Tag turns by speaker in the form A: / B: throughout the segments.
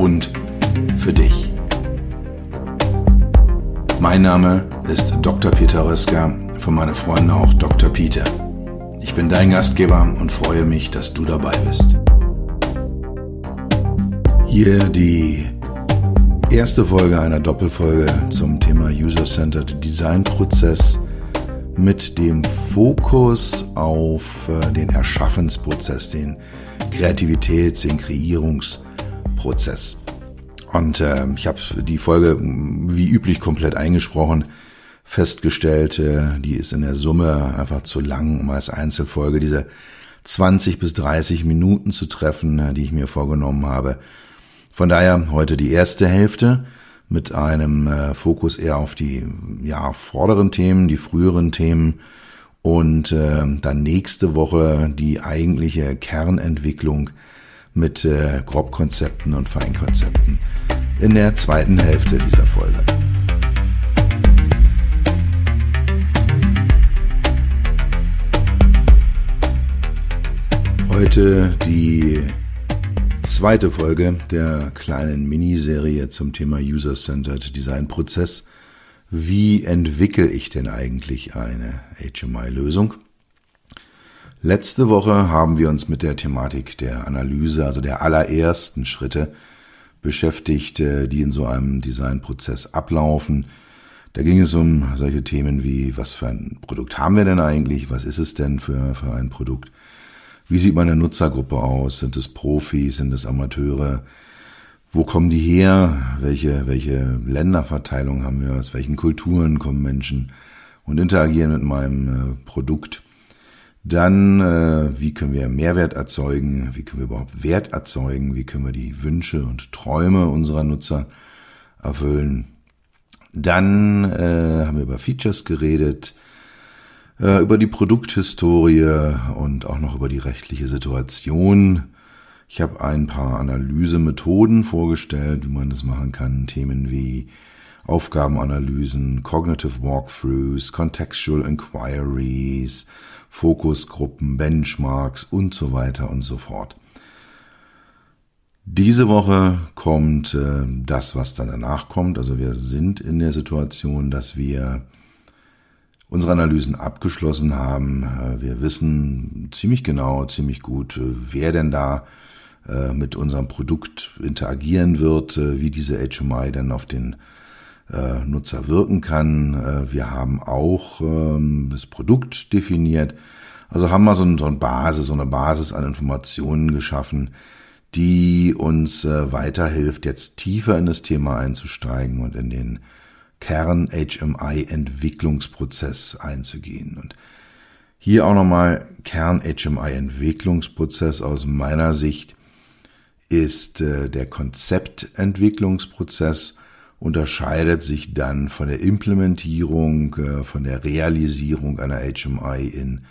A: und für dich. Mein Name ist Dr. Peter Röska, von meinen Freunden auch Dr. Peter. Ich bin dein Gastgeber und freue mich, dass du dabei bist. Hier die erste Folge einer Doppelfolge zum Thema User-Centered Design Prozess mit dem Fokus auf äh, den Erschaffensprozess, den Kreativitäts-, den Kreierungsprozess. Prozess. Und äh, ich habe die Folge wie üblich komplett eingesprochen, festgestellt, äh, die ist in der Summe einfach zu lang, um als Einzelfolge diese 20 bis 30 Minuten zu treffen, äh, die ich mir vorgenommen habe. Von daher heute die erste Hälfte mit einem äh, Fokus eher auf die ja, vorderen Themen, die früheren Themen und äh, dann nächste Woche die eigentliche Kernentwicklung mit äh, Grobkonzepten und Feinkonzepten in der zweiten Hälfte dieser Folge. Heute die zweite Folge der kleinen Miniserie zum Thema User-Centered Design Prozess. Wie entwickle ich denn eigentlich eine HMI-Lösung? Letzte Woche haben wir uns mit der Thematik der Analyse, also der allerersten Schritte beschäftigt, äh, die in so einem Designprozess ablaufen. Da ging es um solche Themen wie, was für ein Produkt haben wir denn eigentlich? Was ist es denn für, für ein Produkt? Wie sieht meine Nutzergruppe aus? Sind es Profis? Sind es Amateure? Wo kommen die her? Welche, welche Länderverteilung haben wir? Aus welchen Kulturen kommen Menschen und interagieren mit meinem äh, Produkt? Dann, äh, wie können wir Mehrwert erzeugen? Wie können wir überhaupt Wert erzeugen? Wie können wir die Wünsche und Träume unserer Nutzer erfüllen? Dann äh, haben wir über Features geredet, äh, über die Produkthistorie und auch noch über die rechtliche Situation. Ich habe ein paar Analysemethoden vorgestellt, wie man das machen kann. Themen wie Aufgabenanalysen, Cognitive Walkthroughs, Contextual Inquiries, Fokusgruppen, Benchmarks und so weiter und so fort. Diese Woche kommt äh, das, was dann danach kommt. Also wir sind in der Situation, dass wir unsere Analysen abgeschlossen haben. Äh, wir wissen ziemlich genau, ziemlich gut, äh, wer denn da äh, mit unserem Produkt interagieren wird, wie diese HMI dann auf den äh, Nutzer wirken kann. Äh, wir haben auch ähm, das Produkt definiert. Also haben wir so, ein, so eine Basis, so eine Basis an Informationen geschaffen, die uns äh, weiterhilft, jetzt tiefer in das Thema einzusteigen und in den Kern HMI Entwicklungsprozess einzugehen. Und hier auch nochmal Kern HMI Entwicklungsprozess aus meiner Sicht ist äh, der Konzeptentwicklungsprozess unterscheidet sich dann von der Implementierung, äh, von der Realisierung einer HMI in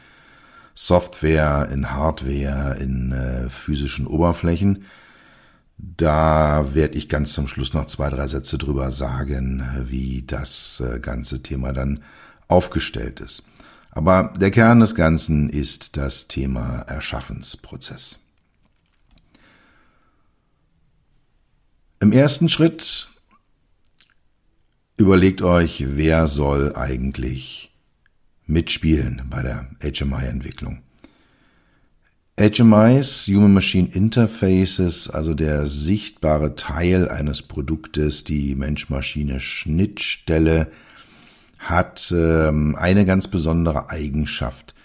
A: Software, in Hardware, in äh, physischen Oberflächen. Da werde ich ganz zum Schluss noch zwei, drei Sätze drüber sagen, wie das äh, ganze Thema dann aufgestellt ist. Aber der Kern des Ganzen ist das Thema Erschaffensprozess. Im ersten Schritt Überlegt euch, wer soll eigentlich mitspielen bei der HMI-Entwicklung. HMIs, Human Machine Interfaces, also der sichtbare Teil eines Produktes, die Mensch-Maschine-Schnittstelle, hat ähm, eine ganz besondere Eigenschaft.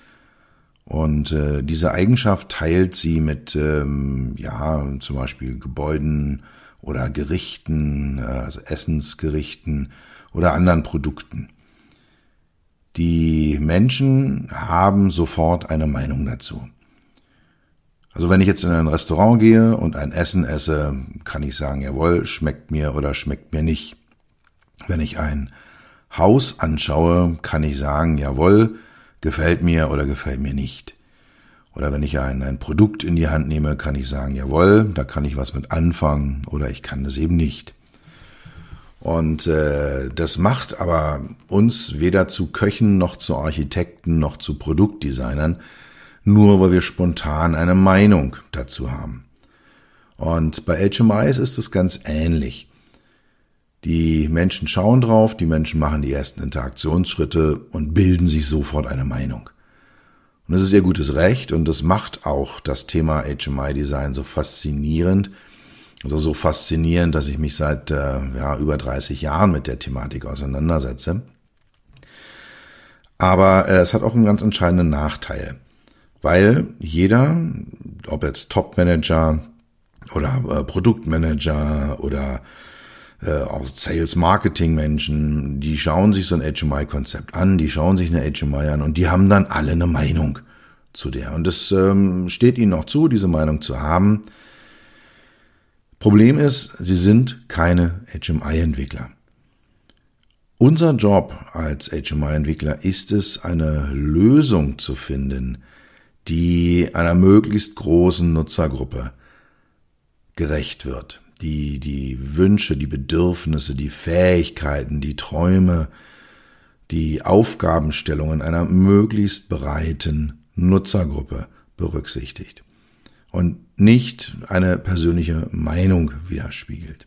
A: Und äh, diese Eigenschaft teilt sie mit, ähm, ja, zum Beispiel Gebäuden, oder Gerichten, äh, also Essensgerichten oder anderen Produkten. Die Menschen haben sofort eine Meinung dazu. Also wenn ich jetzt in ein Restaurant gehe und ein Essen esse, kann ich sagen, jawohl, schmeckt mir oder schmeckt mir nicht. Wenn ich ein Haus anschaue, kann ich sagen, jawohl, gefällt mir oder gefällt mir nicht. Oder wenn ich ein, ein Produkt in die Hand nehme, kann ich sagen, jawohl, da kann ich was mit anfangen oder ich kann das eben nicht. Und äh, das macht aber uns weder zu Köchen noch zu Architekten noch zu Produktdesignern, nur weil wir spontan eine Meinung dazu haben. Und bei HMIs ist es ganz ähnlich. Die Menschen schauen drauf, die Menschen machen die ersten Interaktionsschritte und bilden sich sofort eine Meinung. Und das ist ihr gutes Recht und das macht auch das Thema HMI-Design so faszinierend. Also so faszinierend, dass ich mich seit äh, ja, über 30 Jahren mit der Thematik auseinandersetze. Aber äh, es hat auch einen ganz entscheidenden Nachteil weil jeder, ob jetzt Top-Manager oder äh, Produktmanager oder äh, auch Sales-Marketing-Menschen, die schauen sich so ein HMI-Konzept an, die schauen sich eine HMI an und die haben dann alle eine Meinung zu der. Und es ähm, steht ihnen auch zu, diese Meinung zu haben. Problem ist, sie sind keine HMI-Entwickler. Unser Job als HMI-Entwickler ist es, eine Lösung zu finden, die einer möglichst großen Nutzergruppe gerecht wird, die die Wünsche, die Bedürfnisse, die Fähigkeiten, die Träume, die Aufgabenstellungen einer möglichst breiten Nutzergruppe berücksichtigt und nicht eine persönliche Meinung widerspiegelt.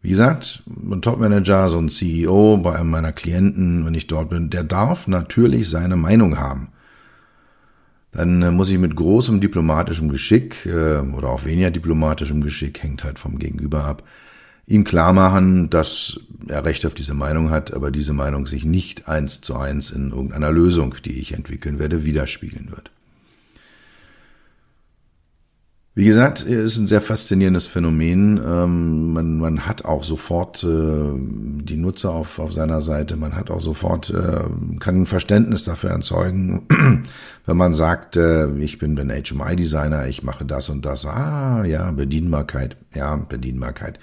A: Wie gesagt, ein Topmanager, so ein CEO bei einem meiner Klienten, wenn ich dort bin, der darf natürlich seine Meinung haben dann äh, muss ich mit großem diplomatischem Geschick äh, oder auch weniger diplomatischem Geschick, hängt halt vom Gegenüber ab, ihm klar machen, dass er Recht auf diese Meinung hat, aber diese Meinung sich nicht eins zu eins in irgendeiner Lösung, die ich entwickeln werde, widerspiegeln wird. Wie gesagt, ist ein sehr faszinierendes Phänomen. Ähm, man, man hat auch sofort äh, die Nutzer auf, auf seiner Seite. Man hat auch sofort, äh, kann ein Verständnis dafür erzeugen, wenn man sagt, äh, ich bin ein HMI-Designer, ich mache das und das. Ah, ja, Bedienbarkeit. Ja, Bedienbarkeit.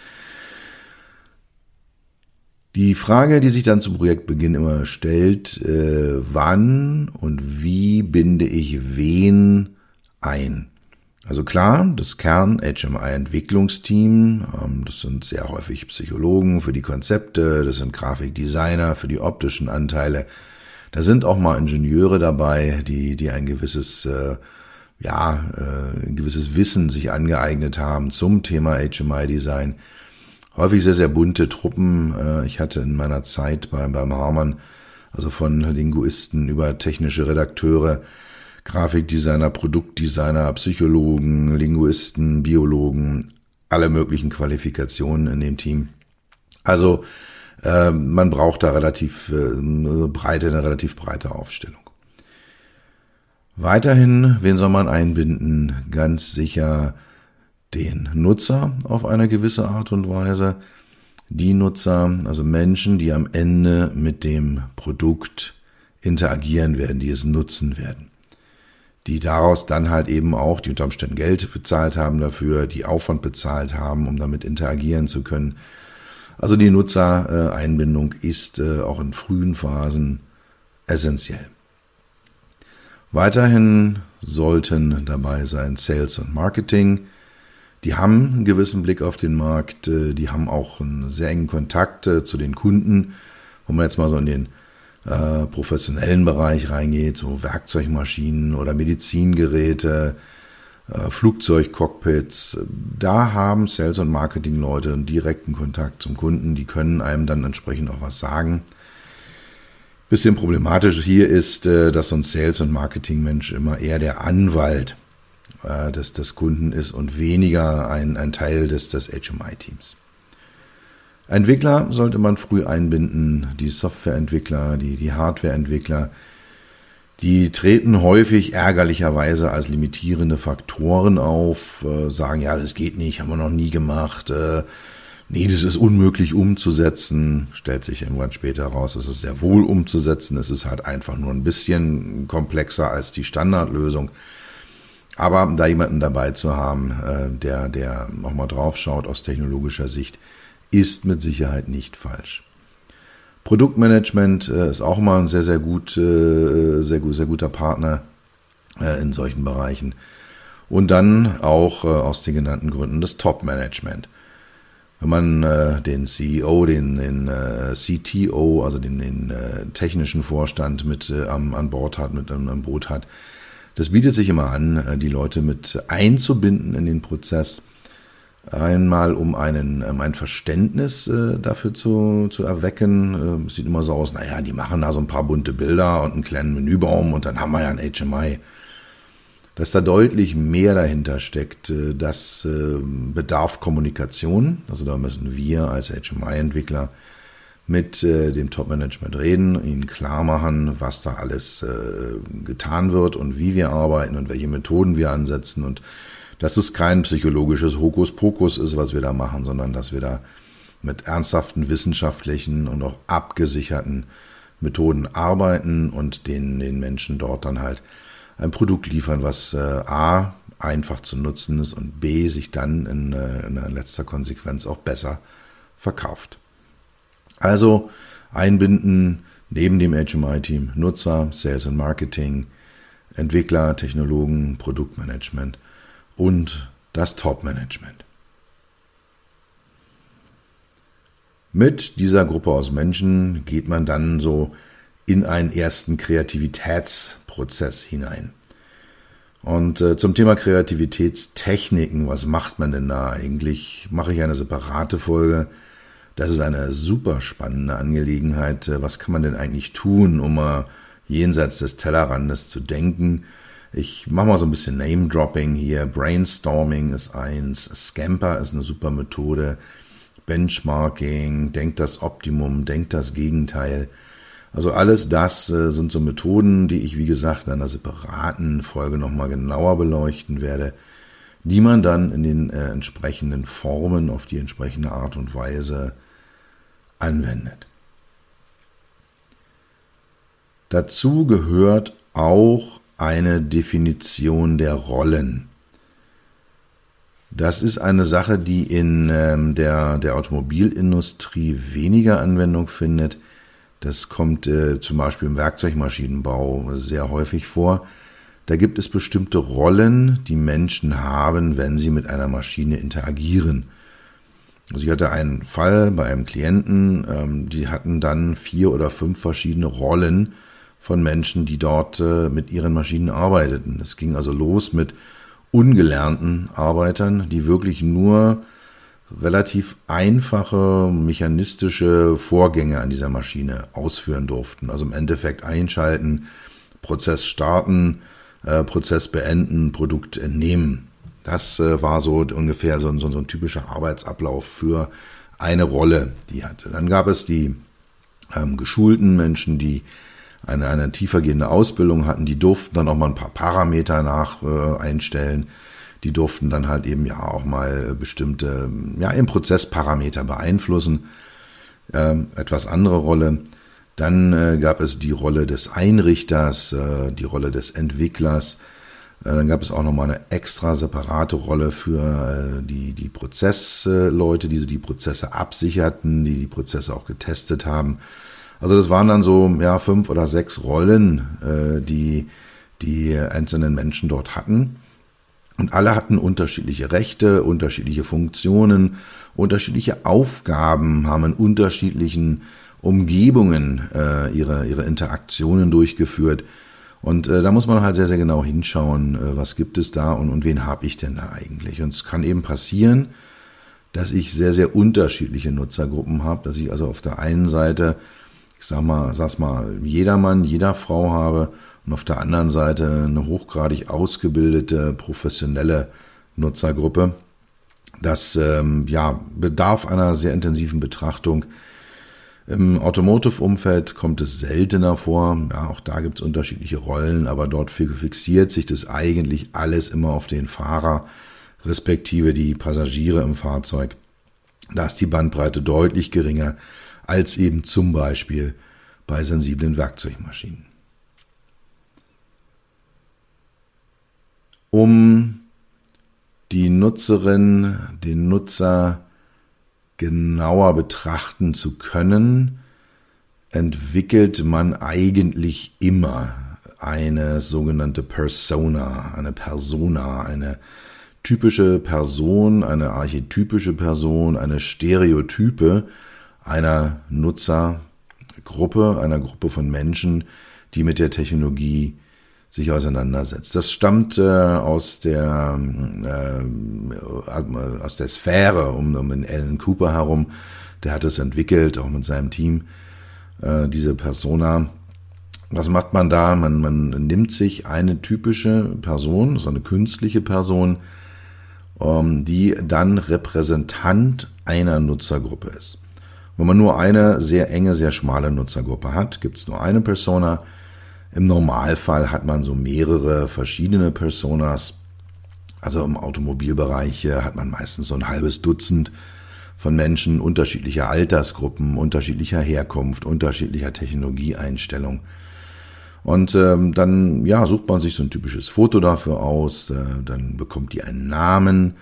A: Die Frage, die sich dann zum Projektbeginn immer stellt, äh, wann und wie binde ich wen ein? Also klar, das Kern HMI Entwicklungsteam, ähm, das sind sehr häufig Psychologen für die Konzepte, das sind Grafikdesigner für die optischen Anteile. Da sind auch mal Ingenieure dabei, die, die ein gewisses, äh, ja, äh, ein gewisses Wissen sich angeeignet haben zum Thema HMI Design. Häufig sehr, sehr bunte Truppen. Äh, ich hatte in meiner Zeit beim, beim Harman, also von Linguisten über technische Redakteure, Grafikdesigner, Produktdesigner, Psychologen, Linguisten, Biologen, alle möglichen Qualifikationen in dem Team. Also äh, man braucht da relativ äh, breite, eine relativ breite Aufstellung. Weiterhin, wen soll man einbinden? Ganz sicher den Nutzer auf eine gewisse Art und Weise. Die Nutzer, also Menschen, die am Ende mit dem Produkt interagieren werden, die es nutzen werden die daraus dann halt eben auch, die unter Umständen Geld bezahlt haben dafür, die Aufwand bezahlt haben, um damit interagieren zu können. Also die Nutzereinbindung ist äh, auch in frühen Phasen essentiell. Weiterhin sollten dabei sein Sales und Marketing. Die haben einen gewissen Blick auf den Markt, äh, die haben auch einen sehr engen Kontakt äh, zu den Kunden. Wenn man jetzt mal so in den äh, professionellen Bereich reingeht, so Werkzeugmaschinen oder Medizingeräte, äh, Flugzeugcockpits, da haben Sales- und Marketing-Leute einen direkten Kontakt zum Kunden, die können einem dann entsprechend auch was sagen. Bisschen problematisch hier ist, äh, dass so ein Sales- und Marketing-Mensch immer eher der Anwalt äh, des, des Kunden ist und weniger ein, ein Teil des, des HMI-Teams. Entwickler sollte man früh einbinden, die Softwareentwickler, die, die Hardwareentwickler. Die treten häufig ärgerlicherweise als limitierende Faktoren auf, äh, sagen, ja, das geht nicht, haben wir noch nie gemacht, äh, nee, das ist unmöglich umzusetzen. Stellt sich irgendwann später raus, es ist sehr wohl umzusetzen, es ist halt einfach nur ein bisschen komplexer als die Standardlösung. Aber da jemanden dabei zu haben, äh, der, der nochmal drauf schaut aus technologischer Sicht, ist mit Sicherheit nicht falsch. Produktmanagement äh, ist auch mal ein sehr, sehr gut, äh, sehr gut, sehr guter Partner äh, in solchen Bereichen. Und dann auch aus den genannten Gründen das Top-Management. Wenn man den CEO, den, den CTO, also den, den technischen Vorstand mit am, an Bord hat, mit einem Boot hat, das bietet sich immer an, die Leute mit einzubinden in den Prozess. Einmal, um einen, um ein Verständnis äh, dafür zu, zu erwecken. Äh, sieht immer so aus, naja, die machen da so ein paar bunte Bilder und einen kleinen Menübaum und dann haben wir ja ein HMI dass da deutlich mehr dahinter steckt. Äh, das äh, bedarf Kommunikation. Also da müssen wir als HMI-Entwickler mit äh, dem Top-Management reden, ihnen klar machen, was da alles getan wird und wie wir arbeiten und welche Methoden wir ansetzen und dass es kein psychologisches Hokuspokus ist, was wir da machen, sondern dass wir da mit ernsthaften wissenschaftlichen und auch abgesicherten Methoden arbeiten und den, den Menschen dort dann halt ein Produkt liefern, was äh, A einfach zu nutzen ist und B sich dann in, äh, in letzter Konsequenz auch besser verkauft. Also einbinden neben dem HMI-Team Nutzer, Sales und Marketing, Entwickler, Technologen, Produktmanagement und das Top-Management. Mit dieser Gruppe aus Menschen geht man dann so in einen ersten Kreativitätsprozess hinein. Und äh, zum Thema Kreativitätstechniken, was macht man denn da eigentlich? Mache ich eine separate Folge. Das ist eine super spannende Angelegenheit. Äh, was kann man denn eigentlich tun, um mal jenseits des Tellerrandes zu denken? Ich mache mal so ein bisschen Name-Dropping hier. Brainstorming ist eins, Scamper ist eine super Methode, Benchmarking, denkt das Optimum, denkt das Gegenteil. Also alles das äh, sind so Methoden, die ich, wie gesagt, in einer separaten Folge nochmal genauer beleuchten werde, die man dann in den äh, entsprechenden Formen auf die entsprechende Art und Weise anwendet. Dazu gehört auch eine Definition der Rollen. Das ist eine Sache, die in ähm, der, der Automobilindustrie weniger Anwendung findet, das kommt äh, zum Beispiel im Werkzeugmaschinenbau sehr häufig vor. Da gibt es bestimmte Rollen, die Menschen haben, wenn sie mit einer Maschine interagieren. Also ich hatte einen Fall bei einem Klienten, ähm, die hatten dann vier oder fünf verschiedene Rollen von Menschen, die dort äh, mit ihren Maschinen arbeiteten. Es ging also los mit ungelernten Arbeitern, die wirklich nur relativ einfache mechanistische Vorgänge an dieser Maschine ausführen durften. Also im Endeffekt einschalten, Prozess starten, äh, Prozess beenden, Produkt entnehmen. Das äh, war so ungefähr so, so, so ein typischer Arbeitsablauf für eine Rolle, die hatte. Dann gab es die ähm, geschulten Menschen, die eine, eine tiefergehende Ausbildung hatten, die durften dann auch mal ein paar Parameter nach äh, einstellen die durften dann halt eben ja auch mal bestimmte, ja, im Prozessparameter beeinflussen. Ähm, etwas andere Rolle. Dann äh, gab es die Rolle des Einrichters, äh, die Rolle des Entwicklers. Äh, dann gab es auch nochmal eine extra separate Rolle für äh, die, die Prozessleute, die die Prozesse absicherten, die die Prozesse auch getestet haben. Also das waren dann so ja fünf oder sechs Rollen, äh, die die einzelnen Menschen dort hatten. Und alle hatten unterschiedliche Rechte, unterschiedliche Funktionen, unterschiedliche Aufgaben, haben in unterschiedlichen Umgebungen äh, ihre, ihre Interaktionen durchgeführt. Und äh, da muss man halt sehr, sehr genau hinschauen, äh, was gibt es da und, und wen habe ich denn da eigentlich. Und es kann eben passieren, dass ich sehr, sehr unterschiedliche Nutzergruppen habe, dass ich also auf der einen Seite, ich sag mal, sag's mal, jedermann, jeder Frau habe und auf der anderen Seite eine hochgradig ausgebildete, professionelle Nutzergruppe. Das ähm, ja, bedarf einer sehr intensiven Betrachtung. Im Automotive-Umfeld kommt es seltener vor. Ja, auch da gibt es unterschiedliche Rollen, aber dort fixiert sich das eigentlich alles immer auf den Fahrer, respektive die Passagiere im Fahrzeug. Da ist die Bandbreite deutlich geringer als eben zum Beispiel bei sensiblen Werkzeugmaschinen. um die Nutzerin, den Nutzer genauer betrachten zu können, entwickelt man eigentlich immer eine sogenannte Persona, eine Persona, eine typische Person, eine archetypische Person, eine Stereotype einer Nutzergruppe, einer Gruppe von Menschen, die mit der Technologie sich auseinandersetzt. Das stammt äh, aus der äh, aus der Sphäre um, um den Alan Cooper herum. Der hat es entwickelt, auch mit seinem Team, äh, diese Persona. Was macht man da? Man, man nimmt sich eine typische Person, so eine künstliche Person, ähm, die dann Repräsentant einer Nutzergruppe ist. Wenn man nur eine sehr enge, sehr schmale Nutzergruppe hat, gibt es nur eine Persona, im Normalfall hat man so mehrere verschiedene Personas. Also im Automobilbereich äh, hat man meistens so ein halbes Dutzend von Menschen unterschiedlicher Altersgruppen, unterschiedlicher Herkunft, unterschiedlicher Technologieeinstellung. Und ähm, dann ja, sucht man sich so ein typisches Foto dafür aus, äh, dann bekommt die einen Namen,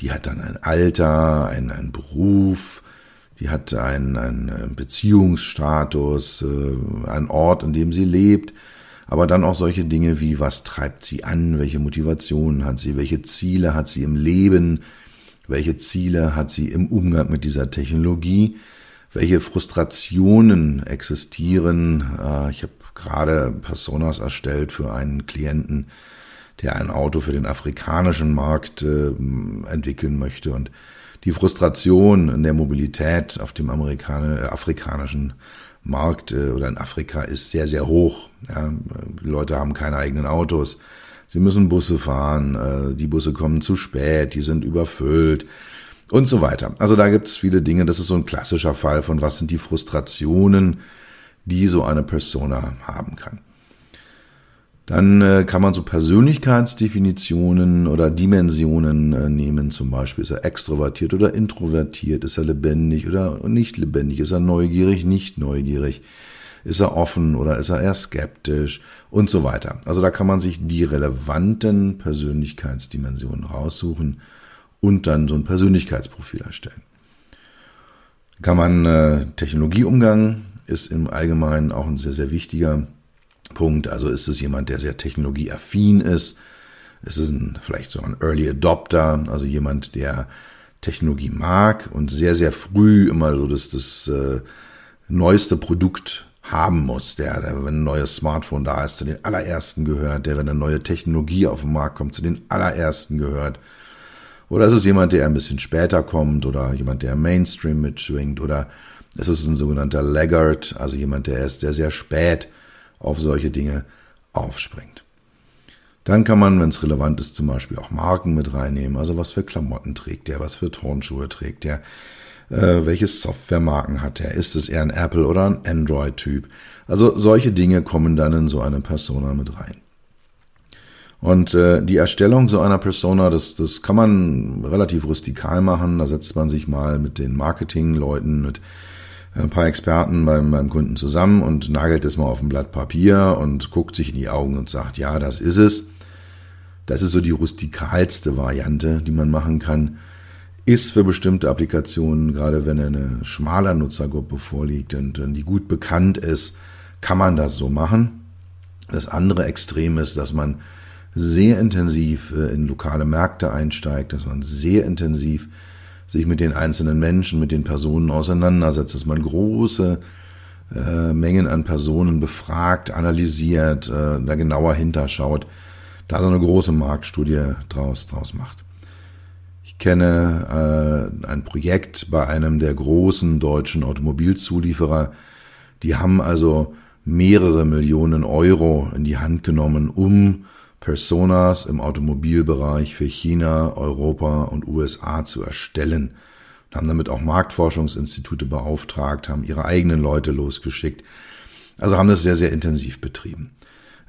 A: die hat dann ein Alter, einen, einen Beruf, die hat einen, einen Beziehungsstatus, äh, einen Ort, an dem sie lebt, aber dann auch solche Dinge wie, was treibt sie an, welche Motivationen hat sie, welche Ziele hat sie im Leben, welche Ziele hat sie im Umgang mit dieser Technologie, welche Frustrationen existieren. Äh, ich habe gerade Personas erstellt für einen Klienten, der ein Auto für den afrikanischen Markt äh, entwickeln möchte. Und die Frustration in der Mobilität auf dem Amerikan äh, afrikanischen Markt äh, oder in Afrika ist sehr, sehr hoch. Ja, die Leute haben keine eigenen Autos. Sie müssen Busse fahren, äh, die Busse kommen zu spät, die sind überfüllt und so weiter. Also da gibt es viele Dinge. Das ist so ein klassischer Fall von was sind die Frustrationen, die so eine Persona haben kann. Dann äh, kann man so Persönlichkeitsdefinitionen oder Dimensionen äh, nehmen, zum Beispiel. Ist er extrovertiert oder introvertiert, ist er lebendig oder nicht lebendig, ist er neugierig, nicht neugierig, ist er offen oder ist er eher skeptisch? Und so weiter. Also da kann man sich die relevanten Persönlichkeitsdimensionen raussuchen und dann so ein Persönlichkeitsprofil erstellen. Kann man äh, Technologieumgang ist im Allgemeinen auch ein sehr, sehr wichtiger Punkt. Also ist es jemand, der sehr technologieaffin ist? Ist es ein, vielleicht so ein Early Adopter, also jemand, der Technologie mag und sehr, sehr früh immer so das, das äh, neueste Produkt haben muss, der, der, wenn ein neues Smartphone da ist, zu den allerersten gehört, der, wenn eine neue Technologie auf den Markt kommt, zu den allerersten gehört. Oder ist es jemand, der ein bisschen später kommt oder jemand, der Mainstream mitschwingt oder ist es ein sogenannter Laggard, also jemand, der erst sehr, sehr spät auf solche Dinge aufspringt. Dann kann man, wenn es relevant ist, zum Beispiel auch Marken mit reinnehmen. Also was für Klamotten trägt der, was für Turnschuhe trägt der, äh, welche Softwaremarken hat er, ist es eher ein Apple oder ein Android-Typ. Also solche Dinge kommen dann in so eine Persona mit rein. Und äh, die Erstellung so einer Persona, das, das kann man relativ rustikal machen. Da setzt man sich mal mit den Marketingleuten, mit ein paar Experten beim, beim Kunden zusammen und nagelt es mal auf ein Blatt Papier und guckt sich in die Augen und sagt, ja, das ist es. Das ist so die rustikalste Variante, die man machen kann. Ist für bestimmte Applikationen, gerade wenn eine schmaler Nutzergruppe vorliegt und, und die gut bekannt ist, kann man das so machen. Das andere Extrem ist, dass man sehr intensiv äh, in lokale Märkte einsteigt, dass man sehr intensiv sich mit den einzelnen Menschen, mit den Personen auseinandersetzt, dass man große äh, Mengen an Personen befragt, analysiert, äh, da genauer hinterschaut, da so eine große Marktstudie draus, draus macht. Ich kenne äh, ein Projekt bei einem der großen deutschen Automobilzulieferer, die haben also mehrere Millionen Euro in die Hand genommen, um Personas im Automobilbereich für China, Europa und USA zu erstellen. Und haben damit auch Marktforschungsinstitute beauftragt, haben ihre eigenen Leute losgeschickt. Also haben das sehr, sehr intensiv betrieben.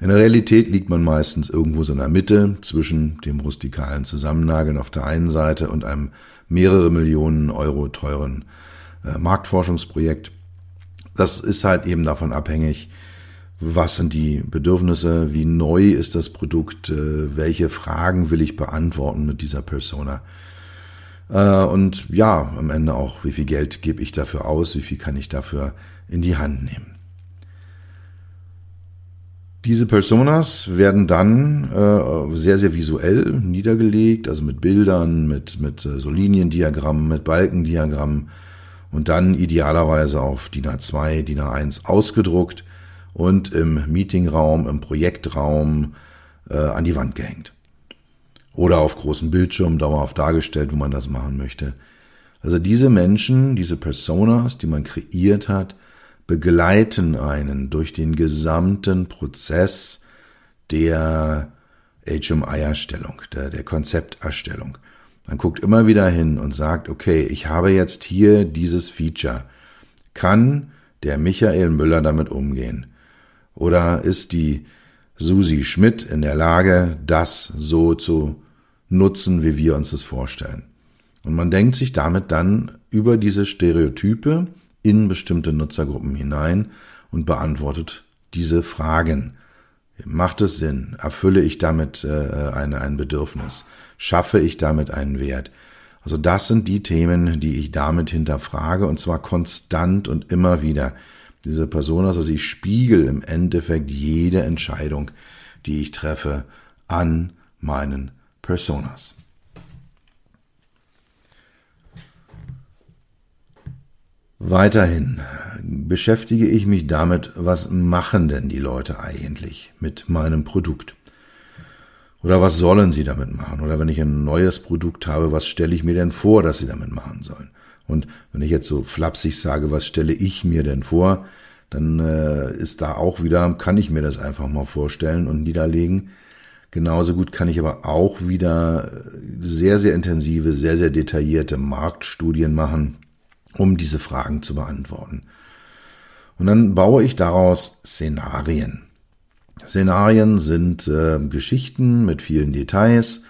A: In der Realität liegt man meistens irgendwo so in der Mitte zwischen dem rustikalen Zusammennageln auf der einen Seite und einem mehrere Millionen Euro teuren äh, Marktforschungsprojekt. Das ist halt eben davon abhängig, was sind die Bedürfnisse, wie neu ist das Produkt, äh, welche Fragen will ich beantworten mit dieser Persona. Äh, und ja, am Ende auch, wie viel Geld gebe ich dafür aus, wie viel kann ich dafür in die Hand nehmen. Diese Personas werden dann äh, sehr, sehr visuell niedergelegt, also mit Bildern, mit, mit äh, so Liniendiagrammen, mit Balkendiagrammen und dann idealerweise auf DIN A2, DIN A1 ausgedruckt und im Meetingraum, im Projektraum äh, an die Wand gehängt. Oder auf großen Bildschirmen dauerhaft dargestellt, wo man das machen möchte. Also diese Menschen, diese Personas, die man kreiert hat, begleiten einen durch den gesamten Prozess der HMI-Erstellung, der, der Konzepterstellung. Man guckt immer wieder hin und sagt, okay, ich habe jetzt hier dieses Feature. Kann der Michael Müller damit umgehen? Oder ist die Susi Schmidt in der Lage, das so zu nutzen, wie wir uns das vorstellen? Und man denkt sich damit dann über diese Stereotype in bestimmte Nutzergruppen hinein und beantwortet diese Fragen. Macht es Sinn? Erfülle ich damit äh, eine, ein Bedürfnis? Schaffe ich damit einen Wert? Also das sind die Themen, die ich damit hinterfrage und zwar konstant und immer wieder. Diese Person, also ich spiegel im Endeffekt jede Entscheidung, die ich treffe, an meinen Personas. Weiterhin beschäftige ich mich damit, was machen denn die Leute eigentlich mit meinem Produkt? Oder was sollen sie damit machen? Oder wenn ich ein neues Produkt habe, was stelle ich mir denn vor, dass sie damit machen sollen? Und wenn ich jetzt so flapsig sage, was stelle ich mir denn vor, dann äh, ist da auch wieder, kann ich mir das einfach mal vorstellen und niederlegen. Genauso gut kann ich aber auch wieder sehr, sehr intensive, sehr, sehr detaillierte Marktstudien machen um diese Fragen zu beantworten. Und dann baue ich daraus Szenarien. Szenarien sind äh, Geschichten mit vielen Details.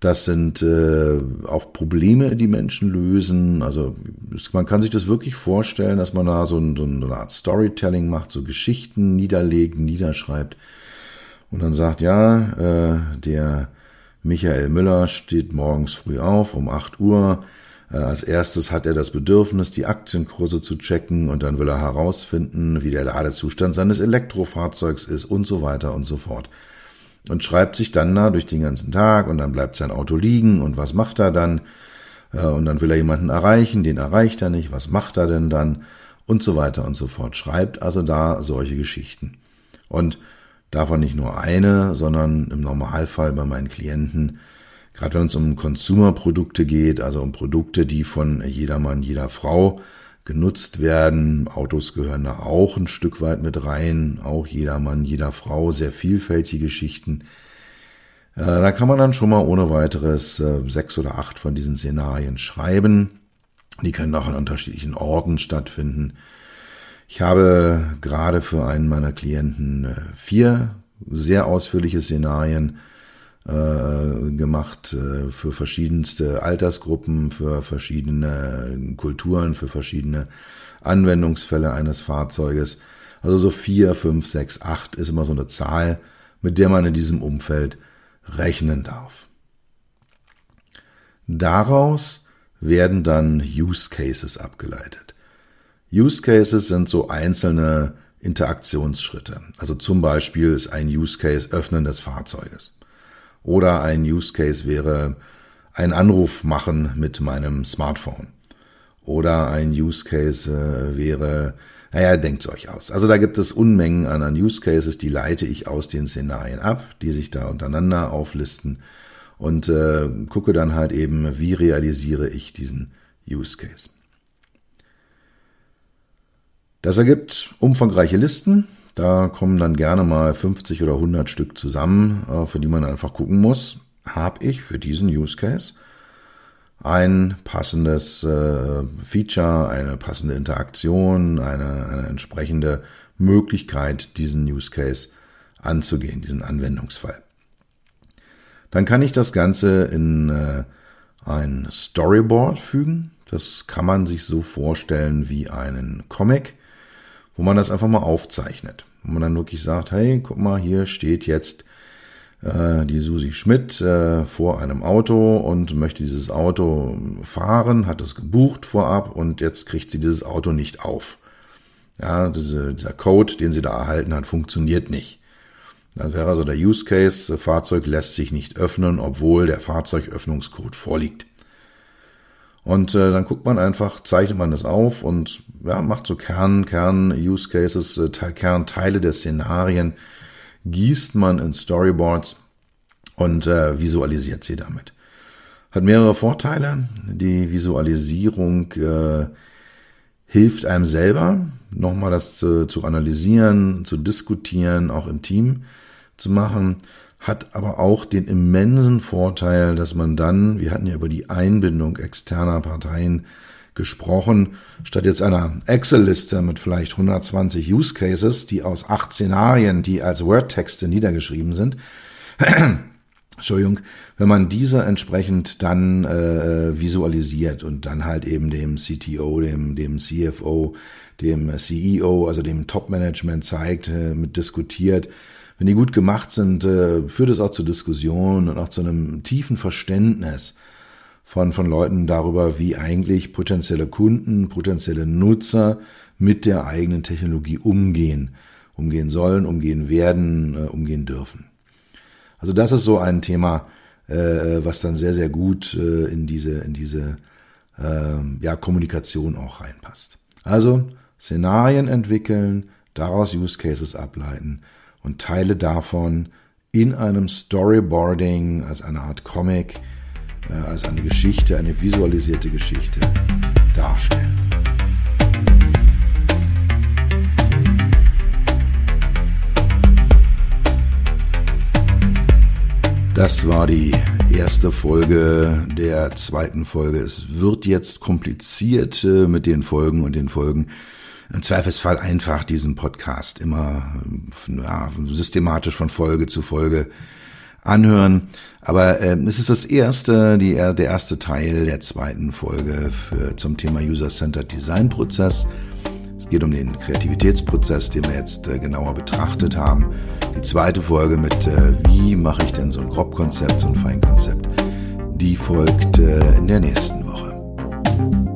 A: Das sind äh, auch Probleme, die Menschen lösen. Also man kann sich das wirklich vorstellen, dass man da so, ein, so eine Art Storytelling macht, so Geschichten niederlegt, niederschreibt und dann sagt, ja, äh, der Michael Müller steht morgens früh auf um 8 Uhr, äh, als erstes hat er das Bedürfnis, die Aktienkurse zu checken und dann will er herausfinden, wie der Ladezustand seines Elektrofahrzeugs ist und so weiter und so fort. Und schreibt sich dann da durch den ganzen Tag und dann bleibt sein Auto liegen und was macht er dann? Äh, und dann will er jemanden erreichen, den erreicht er nicht, was macht er denn dann? Und so weiter und so fort. Schreibt also da solche Geschichten. Und davon nicht nur eine, sondern im Normalfall bei meinen Klienten Gerade wenn es um Consumer-Produkte geht, also um Produkte, die von jedermann, jeder Frau genutzt werden. Autos gehören da auch ein Stück weit mit rein. Auch jedermann, jeder Frau, sehr vielfältige Geschichten. Äh, da kann man dann schon mal ohne weiteres äh, sechs oder acht von diesen Szenarien schreiben. Die können auch an unterschiedlichen Orten stattfinden. Ich habe gerade für einen meiner Klienten äh, vier sehr ausführliche Szenarien äh, gemacht äh, für verschiedenste Altersgruppen, für verschiedene Kulturen, für verschiedene Anwendungsfälle eines Fahrzeuges. Also so vier, fünf, sechs, acht ist immer so eine Zahl, mit der man in diesem Umfeld rechnen darf. Daraus werden dann Use Cases abgeleitet. Use Cases sind so einzelne Interaktionsschritte. Also zum Beispiel ist ein Use Case Öffnen des Fahrzeuges. Oder ein Use Case wäre ein Anruf machen mit meinem Smartphone. Oder ein Use Case äh, wäre, naja, denkt's euch aus. Also da gibt es Unmengen an, Use Cases, die leite ich aus den Szenarien ab, die sich da untereinander auflisten und äh, gucke dann halt eben, wie realisiere ich diesen Use Case. Das ergibt umfangreiche Listen, da kommen dann gerne mal 50 oder 100 Stück zusammen, äh, für die man einfach gucken muss, habe ich für diesen Use Case ein passendes äh, Feature, eine passende Interaktion, eine, eine entsprechende Möglichkeit, diesen Use Case anzugehen, diesen Anwendungsfall. Dann kann ich das Ganze in äh, ein Storyboard fügen. Das kann man sich so vorstellen wie einen Comic wo man das einfach mal aufzeichnet. Wo man dann wirklich sagt, hey, guck mal, hier steht jetzt äh, die Susi Schmidt äh, vor einem Auto und möchte dieses Auto fahren, hat es gebucht vorab und jetzt kriegt sie dieses Auto nicht auf. Ja, diese, dieser Code, den sie da erhalten hat, funktioniert nicht. Das wäre also der Use Case, Fahrzeug lässt sich nicht öffnen, obwohl der Fahrzeugöffnungscode vorliegt. Und äh, dann guckt man einfach, zeichnet man das auf und ja, macht so Kern, Kern Use Cases, äh, Kernteile der Szenarien, gießt man in Storyboards und äh, visualisiert sie damit. Hat mehrere Vorteile. Die Visualisierung äh, hilft einem selber, nochmal das zu, zu analysieren, zu diskutieren, auch im Team zu machen, hat aber auch den immensen Vorteil, dass man dann, wir hatten ja über die Einbindung externer Parteien gesprochen, statt jetzt einer Excel-Liste mit vielleicht 120 Use Cases, die aus acht Szenarien, die als Word-Texte niedergeschrieben sind, Entschuldigung, wenn man diese entsprechend dann äh, visualisiert und dann halt eben dem CTO, dem, dem CFO, dem CEO, also dem Top-Management zeigt, äh, mit diskutiert, wenn die gut gemacht sind, äh, führt es auch zu Diskussionen und auch zu einem tiefen Verständnis von, von Leuten darüber, wie eigentlich potenzielle Kunden, potenzielle Nutzer mit der eigenen Technologie umgehen, umgehen sollen, umgehen werden, äh, umgehen dürfen. Also das ist so ein Thema, äh, was dann sehr, sehr gut in diese, in diese äh, ja, Kommunikation auch reinpasst. Also Szenarien entwickeln, daraus Use Cases ableiten und Teile davon in einem Storyboarding als eine Art Comic, äh, als eine Geschichte, eine visualisierte Geschichte darstellen. Das war die erste Folge der zweiten Folge. Es wird jetzt kompliziert äh, mit den Folgen und den Folgen im Zweifelsfall einfach diesen Podcast immer ja, systematisch von Folge zu Folge anhören. Aber äh, es ist das erste, die, der erste Teil der zweiten Folge für, zum Thema User-Centered Design Prozess. Es geht um den Kreativitätsprozess, den wir jetzt äh, genauer betrachtet haben. Die zweite Folge mit, äh, wie mache ich denn so ein Grobkonzept, so ein Feinkonzept, die folgt äh, in der nächsten Woche.